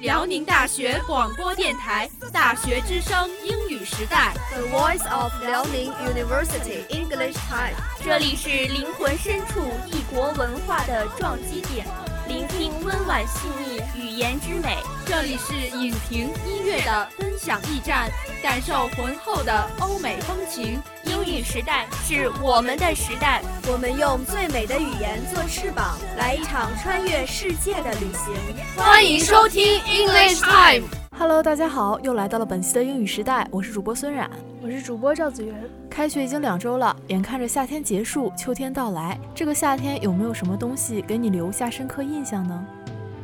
辽宁大学广播电台《大学之声》英语时代，The Voice of Liaoning University English Time。这里是灵魂深处异国文化的撞击点，聆听温婉细腻语言之美。这里是影评音乐的分享驿站，感受浑厚的欧美风情。英语时代是我们的时代，我们用最美的语言做翅膀，来一场穿越世界的旅行。欢迎收听 English Time。Hello，大家好，又来到了本期的英语时代，我是主播孙冉，我是主播赵子源。开学已经两周了，眼看着夏天结束，秋天到来，这个夏天有没有什么东西给你留下深刻印象呢？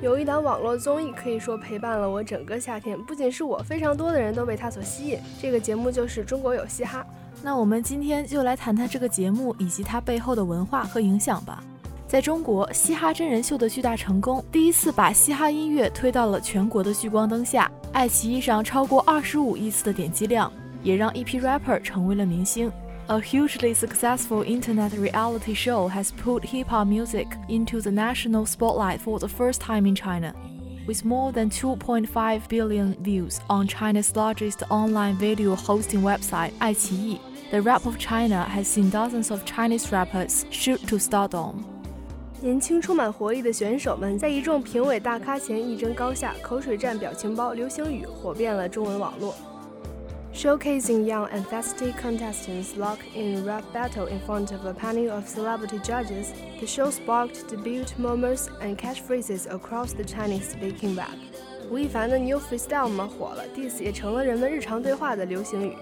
有一档网络综艺可以说陪伴了我整个夏天，不仅是我，非常多的人都被它所吸引。这个节目就是《中国有嘻哈》。那我们今天就来谈谈这个节目以及它背后的文化和影响吧。在中国，嘻哈真人秀的巨大成功，第一次把嘻哈音乐推到了全国的聚光灯下。爱奇艺上超过二十五亿次的点击量，也让一批 rapper 成为了明星。A hugely successful internet reality show has put hip hop music into the national spotlight for the first time in China. With more than 2.5 billion views on China's largest online video hosting website, iQIYI, the rap of China has seen dozens of Chinese rappers shoot to stardom. 年轻充满活力的选手们在一众评委大咖前一争高下，口水战、表情包、流行语火遍了中文网络。Showcasing young and thirsty contestants locked in rap battle in front of a panel of celebrity judges, the show sparked debut moments and catchphrases across the Chinese-speaking rap. 吴亦凡的 New Freestyle 们火了，diss 也成了人们日常对话的流行语。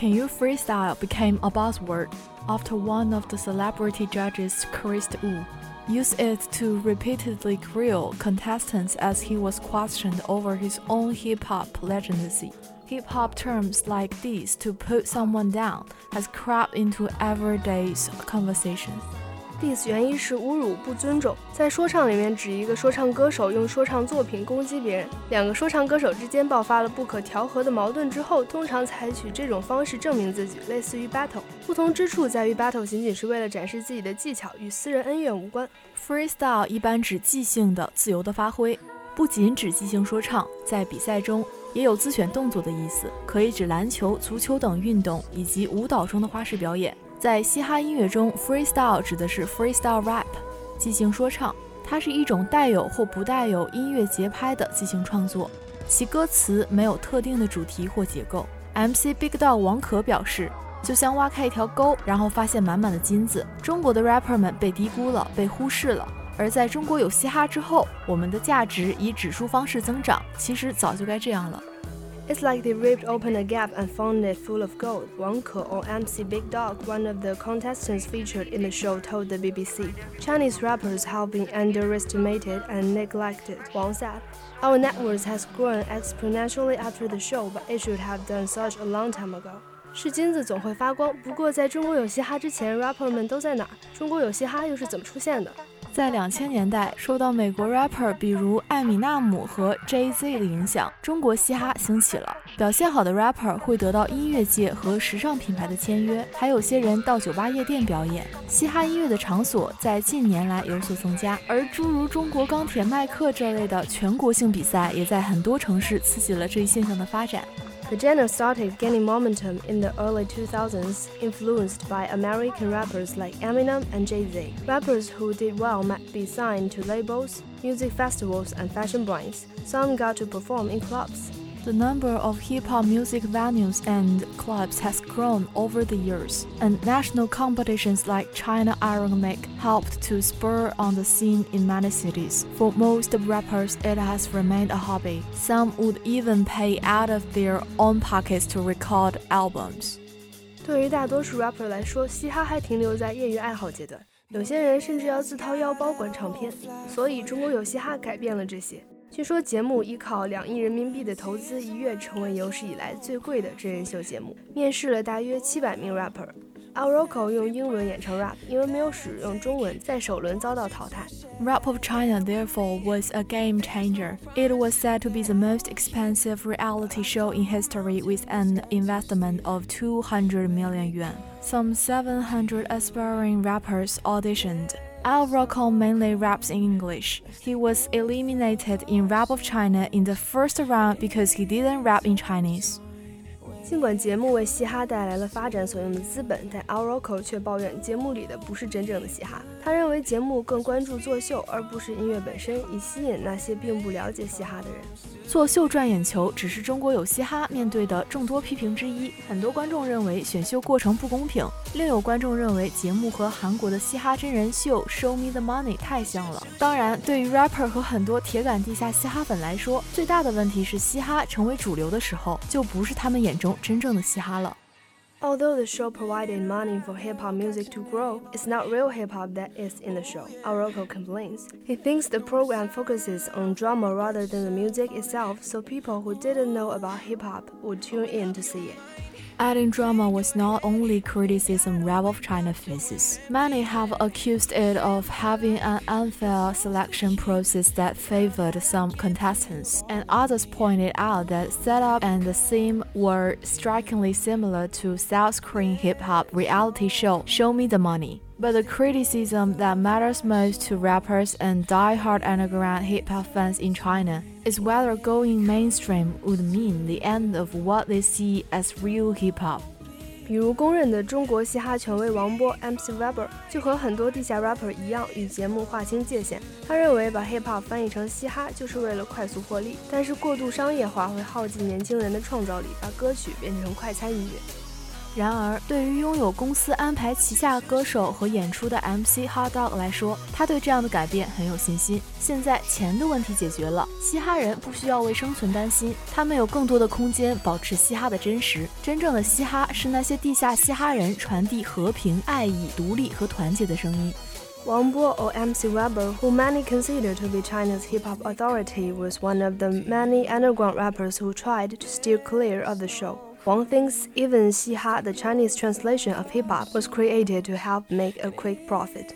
Can you freestyle became a buzzword after one of the celebrity judges, Chris Wu, used it to repeatedly grill contestants as he was questioned over his own hip-hop legitimacy. Hip hop terms like these to put someone down has crept into everyday conversation. Diss 原意是侮辱、不尊重，在说唱里面指一个说唱歌手用说唱作品攻击别人。两个说唱歌手之间爆发了不可调和的矛盾之后，通常采取这种方式证明自己，类似于 battle。不同之处在于 battle 仅仅是为了展示自己的技巧，与私人恩怨无关。Freestyle 一般指即兴的、自由的发挥，不仅指即兴说唱，在比赛中。也有自选动作的意思，可以指篮球、足球等运动以及舞蹈中的花式表演。在嘻哈音乐中，freestyle 指的是 freestyle rap，即兴说唱。它是一种带有或不带有音乐节拍的即兴创作，其歌词没有特定的主题或结构。MC Big Dog 王可表示，就像挖开一条沟，然后发现满满的金子。中国的 rapper 们被低估了，被忽视了。而在中国有嘻哈之后，我们的价值以指数方式增长，其实早就该这样了。It's like they ripped open a gap and found it full of gold. Wang Ke or MC Big Dog, one of the contestants featured in the show, told the BBC. Chinese rappers have been underestimated and neglected. Wang said, Our network has grown exponentially after the show, but it should have done such a long time ago. 是金子总会发光，不过在中国有嘻哈之前，rapper 们都在哪儿？中国有嘻哈又是怎么出现的？ 在两千年代，受到美国 rapper 比如艾米纳姆和 Jay Z 的影响，中国嘻哈兴起了。表现好的 rapper 会得到音乐界和时尚品牌的签约，还有些人到酒吧夜店表演。嘻哈音乐的场所在近年来有所增加，而诸如中国钢铁麦克这类的全国性比赛，也在很多城市刺激了这一现象的发展。The genre started gaining momentum in the early 2000s, influenced by American rappers like Eminem and Jay-Z. Rappers who did well might be signed to labels, music festivals, and fashion brands. Some got to perform in clubs. The number of hip hop music venues and clubs has grown over the years, and national competitions like China Iron Make helped to spur on the scene in many cities. For most rappers, it has remained a hobby. Some would even pay out of their own pockets to record albums. 对于大多数 rapper 来说，嘻哈还停留在业余爱好阶段，有些人甚至要自掏腰包管唱片。所以，中国有嘻哈改变了这些。 据说节目依靠两亿人民币的投资，一跃成为有史以来最贵的真人秀节目，面试了大约七百名 rapper。Al Roker 用英文演唱 rap，因为没有使用中文，在首轮遭到淘汰。Rap of China therefore was a game changer. It was said to be the most expensive reality show in history with an investment of 200 million yuan. Some 700 aspiring rappers auditioned Al Rocco mainly raps in English. He was eliminated in Rap of China in the first round because he didn't rap in Chinese. 尽管节目为嘻哈带来了发展所用的资本，但 Al Rocco 却抱怨节目里的不是真正的嘻哈。他认为节目更关注作秀，而不是音乐本身，以吸引那些并不了解嘻哈的人。 作秀赚眼球只是中国有嘻哈面对的众多批评之一。很多观众认为选秀过程不公平，另有观众认为节目和韩国的嘻哈真人秀《Show Me the Money》太像了。当然，对于 rapper 和很多铁杆地下嘻哈粉来说，最大的问题是嘻哈成为主流的时候，就不是他们眼中真正的嘻哈了。Although the show provided money for hip hop music to grow, it's not real hip hop that is in the show, Aroko complains. He thinks the program focuses on drama rather than the music itself, so people who didn't know about hip hop would tune in to see it. Adding drama was not only criticism Rap of China faces. Many have accused it of having an unfair selection process that favored some contestants, and others pointed out that setup and the theme were strikingly similar to South Korean hip hop reality show Show Me the Money. But the criticism that matters most to rappers and die-hard underground hip hop fans in China is whether going mainstream would mean the end of what they see as real hip hop. 比如公认的中国嘻哈权威王波 MC Weber 就和很多地下 rapper 一样，与节目划清界限。他认为把 hip hop 翻译成嘻哈就是为了快速获利，但是过度商业化会耗尽年轻人的创造力，把歌曲变成快餐音乐。 然而，对于拥有公司安排旗下歌手和演出的 MC Hot Dog 来说，他对这样的改变很有信心。现在钱的问题解决了，嘻哈人不需要为生存担心，他们有更多的空间保持嘻哈的真实。真正的嘻哈是那些地下嘻哈人传递和平、爱意、独立和团结的声音。Wang Bo or MC Weber, who many consider to be China's hip hop authority, was one of the many underground rappers who tried to steer clear of the show. Wang thinks even Xiha, the Chinese translation of hip hop, was created to help make a quick profit.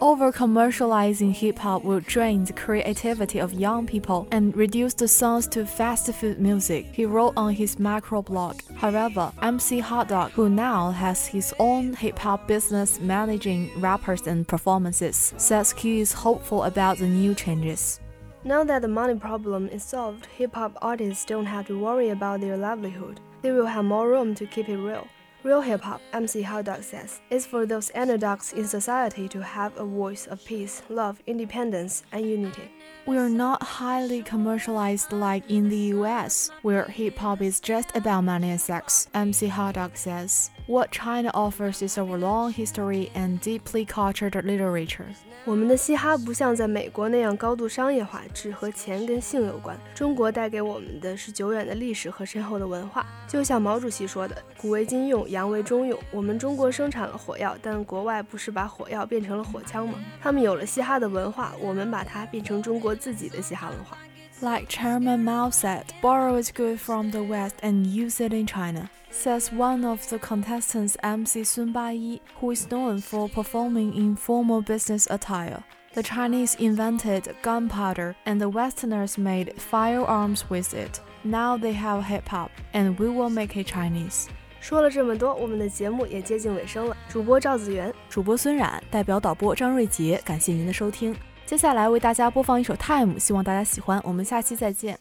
Over commercializing hip hop will drain the creativity of young people and reduce the songs to fast food music, he wrote on his macro blog. However, MC Hot Dog, who now has his own hip hop business managing rappers and performances, says he is hopeful about the new changes. Now that the money problem is solved, hip hop artists don't have to worry about their livelihood they will have more room to keep it real. Real hip hop, MC Hotdog says, is for those underdogs in society to have a voice of peace, love, independence, and unity. We are not highly commercialized like in the US, where hip hop is just about money and sex, MC Hotdog says. What China offers is a long history and deeply cultured literature. 我们的嘻哈不像在美国那样高度商业化，只和钱跟性有关。中国带给我们的是久远的历史和深厚的文化。就像毛主席说的：“古为今用，洋为中用。”我们中国生产了火药，但国外不是把火药变成了火枪吗？他们有了嘻哈的文化，我们把它变成中国自己的嘻哈文化。Like Chairman Mao said, borrow is good from the West and use it in China says one of the contestants, MC Sun Ba-yi, who is known for performing in formal business attire. The Chinese invented gunpowder, and the Westerners made firearms with it. Now they have hip hop, and we will make it Chinese. 说了这么多，我们的节目也接近尾声了。主播赵子源，主播孙冉，代表导播张瑞杰，感谢您的收听。 接下来为大家播放一首《Time》，希望大家喜欢。我们下期再见。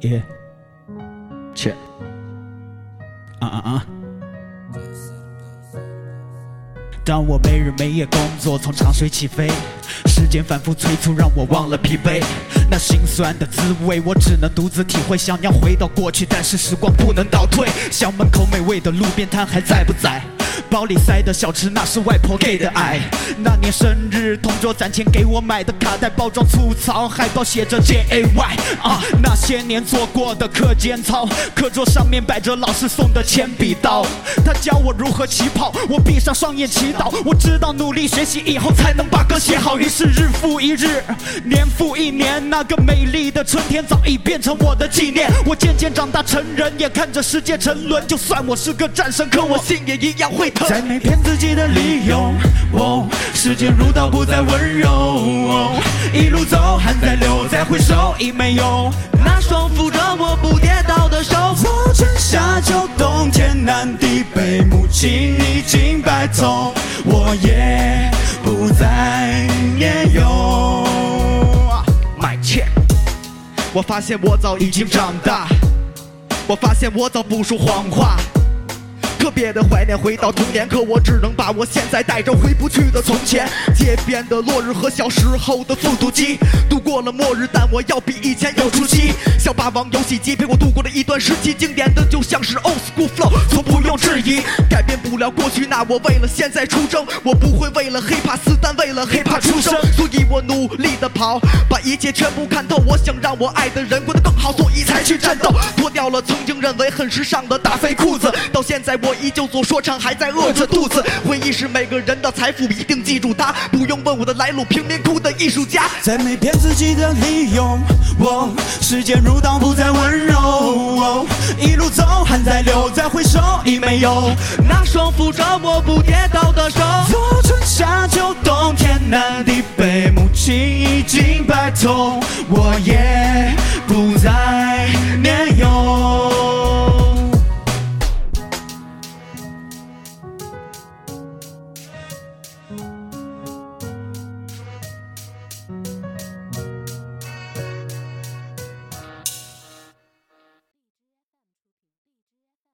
Yeah. 切，啊啊啊！当我没日没夜工作，从长水起飞，时间反复催促，让我忘了疲惫。那心酸的滋味，我只能独自体会。想要回到过去，但是时光不能倒退。校门口美味的路边摊还在不在？包里塞的小吃，那是外婆给的爱。那年生日，同桌攒钱给我买的卡带，包装粗糙，海报写着 J A Y。啊，那些年做过的课间操，课桌上面摆着老师送的铅笔刀。他教我如何起跑，我闭上双眼祈祷。我知道努力学习以后才能把歌写好。于是日复一日，年复一年，那个美丽的春天早已变成我的纪念。我渐渐长大成人，眼看着世界沉沦。就算我是个战神，可我心也一样会。再没骗自己的理由。时间如刀，不再温柔。一路走，汗在流，再回首已没有那双扶着我不跌倒的手。我春夏秋冬，天南地北，母亲已经白头，我也不再年幼。My check，我发现我早已经长大，我发现我早不说谎话。特别的怀念回到童年，可我只能把我现在带着回不去的从前。街边的落日和小时候的复读机，度过了末日，但我要比以前有出息。小霸王游戏机陪我度过了一段时期，经典的就像是 old school flow，从不用质疑。改变不了过去，那我为了现在出征。我不会为了 hiphop 死，但为了 hiphop 出生。所以我努力的跑，把一切全部看透。我想让我爱的人过得更好，所以才去战斗。脱掉了曾经认为很时尚的大肥裤子，到现在我。我依旧做说唱，还在饿着肚子。回忆是每个人的财富，一定记住它。不用问我的来路，贫民窟的艺术家。再没骗自己的理由。我时间如刀，不再温柔。一路走，汗在流，再回首已没有那双扶着我不跌倒的手。春夏秋冬，天南地北，母亲已经白头，我也。